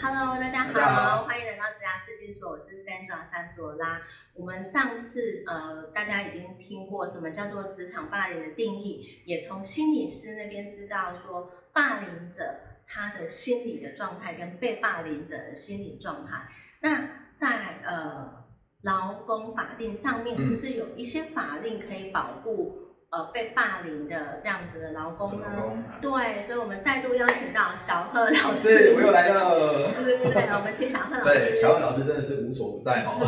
Hello，大家好，好欢迎来到职涯试金所，我是 Sandra 三卓拉。我们上次呃，大家已经听过什么叫做职场霸凌的定义，也从心理师那边知道说，霸凌者他的心理的状态跟被霸凌者的心理状态。那在呃劳工法令上面，嗯是不是有一些法令可以保护呃被霸凌的这样子的劳工呢？对，所以我们再度邀请到小贺老师。是我又来了。对对对，我们请小贺老师。对，小贺老师真的是无所不在哦。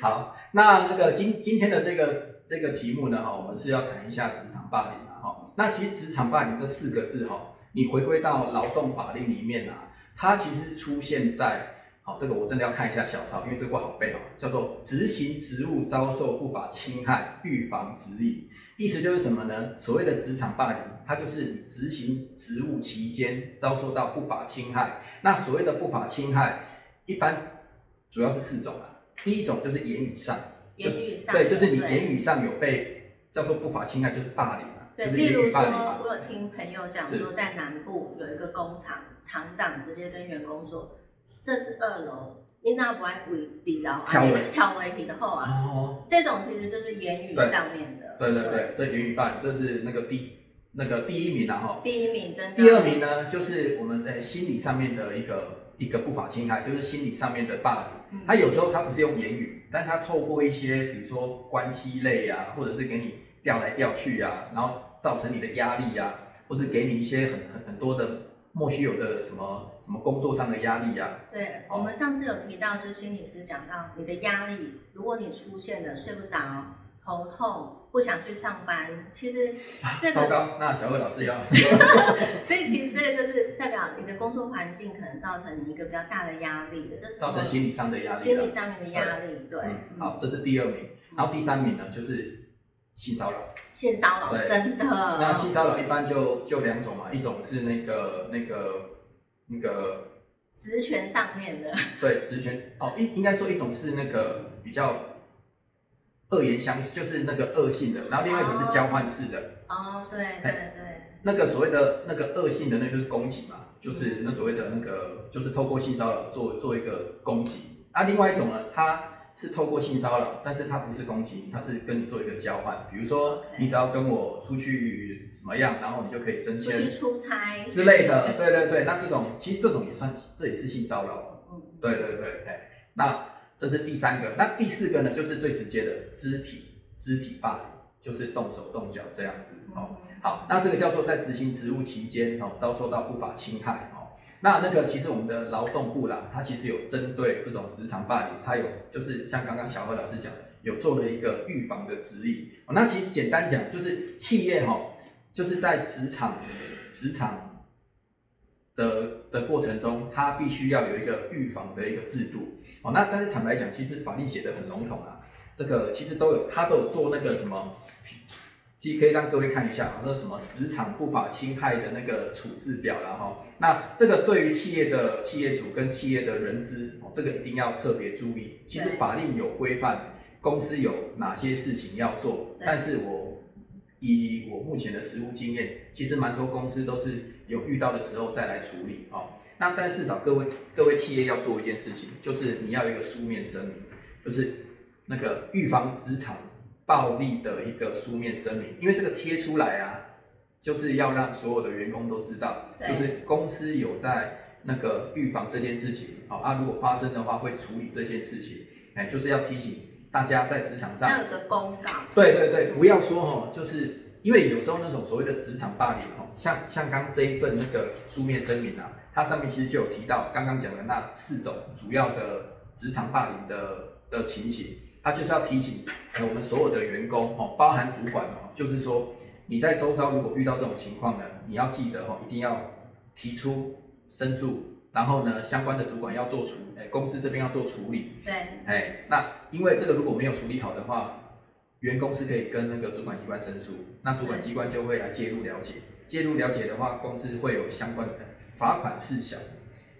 好，那那个今今天的这个这个题目呢，哈，我们是要谈一下职场霸凌啊，哈。那其实职场霸凌这四个字，哈，你回归到劳动法令里面啊，它其实出现在，好，这个我真的要看一下小抄，因为这个不好背哦，叫做执行职务遭受不法侵害预防指引。意思就是什么呢？所谓的职场霸凌，它就是你执行职务期间遭受到不法侵害。那所谓的不法侵害，一般主要是四种啊。第一种就是言语上，言语上对，就是你言语上有被叫做不法侵害，就是霸凌嘛，对，例如说。我有听朋友讲是说，在南部有一个工厂，厂长直接跟员工说：“这是二楼，你那不爱鬼地牢，跳楼跳楼梯的后啊。哦，”这种其实就是言语上面的。对对对，这言语霸凌，这是那个第那个第一名然后。第一名真的。第二名呢，就是我们的心理上面的一个一个不法侵害，就是心理上面的霸凌。嗯，他有时候他不是用言语，但是他透过一些比如说关系类啊，或者是给你调来调去啊，然后造成你的压力啊，或是给你一些很很很多的莫须有的什么什么工作上的压力啊，对，我们上次有提到，就是心理师讲到你的压力，如果你出现了睡不着、头痛、不想去上班，其实 这个，糟糕，那小贺老师要。所以其实这个就是代表你的工作环境可能造成你一个比较大的压力的，这是造成心理上的压力。心理上面的压力，对，好，这是第二名，然后第三名呢就是性骚扰。性骚扰真的，那性骚扰一般就就两种嘛，一种是那个那个那个职权上面的，对，职权哦，应应该说一种是那个比较恶言相，就是那个恶性的，然后另外一种是交换式的。哦，对对对，那个所谓的那个恶性的，那就是攻击嘛，就是那所谓的那个，就是透过性骚扰做做一个攻击。啊，另外一种呢，它是透过性骚扰，但是它不是攻击，它是跟你做一个交换。比如说你只要跟我出去怎么样，然后你就可以升迁出差之类的。对对对，那这种其实这种也算，这也是性骚扰。嗯，对对对，哎，那这是第三个，那第四个呢，就是最直接的肢体肢体霸凌，就是动手动脚这样子哦。嗯好，那这个叫做在执行职务期间哦，遭受到不法侵害哦。那那个其实我们的劳动部啦，它其实有针对这种职场霸凌，它有就是像刚刚小何老师讲，有做了一个预防的指引。那其实简单讲，就是企业哈、就是在职场职场的的过程中，它必须要有一个预防的一个制度。哦，那但是坦白讲，其实法令写的很笼统啊，这个其实都有，它都有做那个什么。其实可以让各位看一下啊，那什么职场不法侵害的那个处置表然后，那这个对于企业的企业主跟企业的人资哦，这个一定要特别注意。其实法令有规范公司有哪些事情要做，但是我以我目前的实务经验，其实蛮多公司都是有遇到的时候再来处理哦。那但至少各位各位企业要做一件事情，就是你要有一个书面声明，就是那个预防职场暴力的一个书面声明，因为这个贴出来啊，就是要让所有的员工都知道，就是公司有在那个预防这件事情，好、啊，如果发生的话会处理这件事情，哎，就是要提醒大家在职场上要有个公告，对对对，不要说哦，就是因为有时候那种所谓的职场霸凌哦，像像刚这一份那个书面声明啊，它上面其实就有提到刚刚讲的那四种主要的职场霸凌的的情形，它就是要提醒呃我们所有的员工哦，包含主管哦，就是说你在周遭如果遇到这种情况呢，你要记得哦，一定要提出申诉。然后呢，相关的主管要做处，哎，公司这边要做处理，对，哎，那因为这个如果没有处理好的话，员工是可以跟那个主管机关申诉，那主管机关就会来介入了解。介入了解的话，公司会有相关的罚款事项，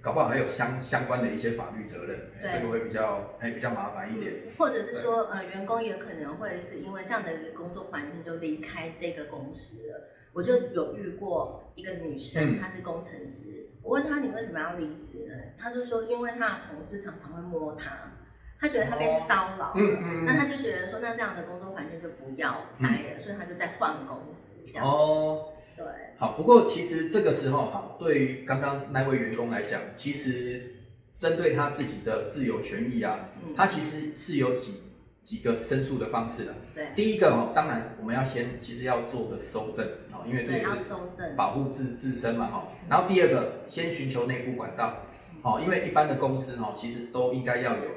搞不好还有相相关的一些法律责任，这个会比较还比较麻烦一点。或者是说，呃，员工也可能会是因为这样的一个工作环境就离开这个公司了。我就有遇过一个女生，嗯。她是工程师，我问她你为什么要离职呢？她就说因为她的同事常常会摸她，她觉得她被骚扰了，嗯嗯那她就觉得说那这样的工作环境就不要待了，所以她就在换公司这样子。哦，对，好，不过其实这个时候哈，对于刚刚那位员工来讲，其实针对他自己的自由权益啊，嗯，他其实是有几几个申诉的方式的。对第一个哦，当然我们要先其实要做个收证哦，因为这对要个是，保护自自身嘛哈。然后第二个，先寻求内部管道，哦，因为一般的公司哦，其实都应该要有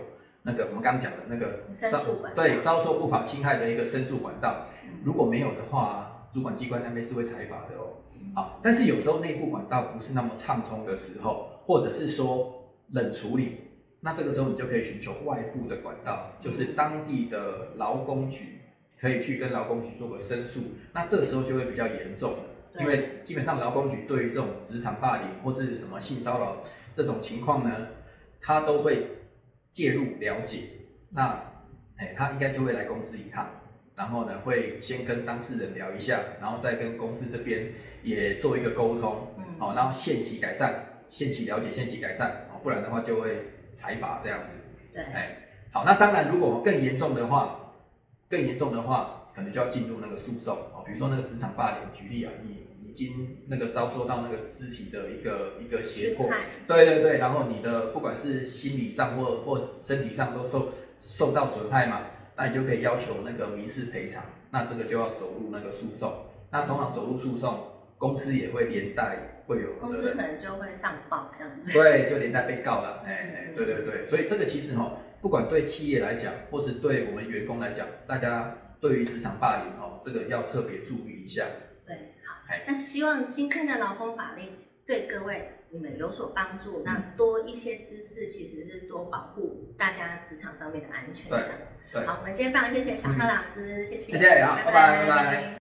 那个我们刚刚讲的那个申诉管对遭受不法侵害的一个申诉管道。嗯如果没有的话，主管机关那边是会采访的哦。嗯好，但是有时候内部管道不是那么畅通的时候，或者是说冷处理，那这个时候你就可以寻求外部的管道，就是当地的劳工局可以去跟劳工局做个申诉，那这个时候就会比较严重因为基本上劳工局对于这种职场霸凌或是什么性骚扰这种情况呢，他都会介入了解，那哎，他应该就会来公司一趟。然后呢，会先跟当事人聊一下，然后再跟公司这边也做一个沟通，嗯，好、然后限期改善，限期了解，限期改善，哦，不然的话就会裁罚这样子。对，哎，好，那当然如果更严重的话，更严重的话，可能就要进入那个诉讼哦，比如说那个职场霸凌，举例啊，你已经那个遭受到那个肢体的一个一个胁迫，对对对，然后你的不管是心理上或或身体上都受受到损害嘛，那你就可以要求那个民事赔偿，那这个就要走入那个诉讼。那通常走入诉讼，公司也会连带会有公司可能就会上报这样子。对，就连带被告了。哎哎嗯，对对对，所以这个其实哈、不管对企业来讲，或是对我们员工来讲，大家对于职场霸凌哦，这个要特别注意一下。对，好哎，那希望今天的劳工法令对各位你们有所帮嗯。助。那多一些知识，其实是多保护大家职场上面的安全这对样子。好，我们今天非常谢谢小贺老师，谢谢，谢谢好拜拜。拜拜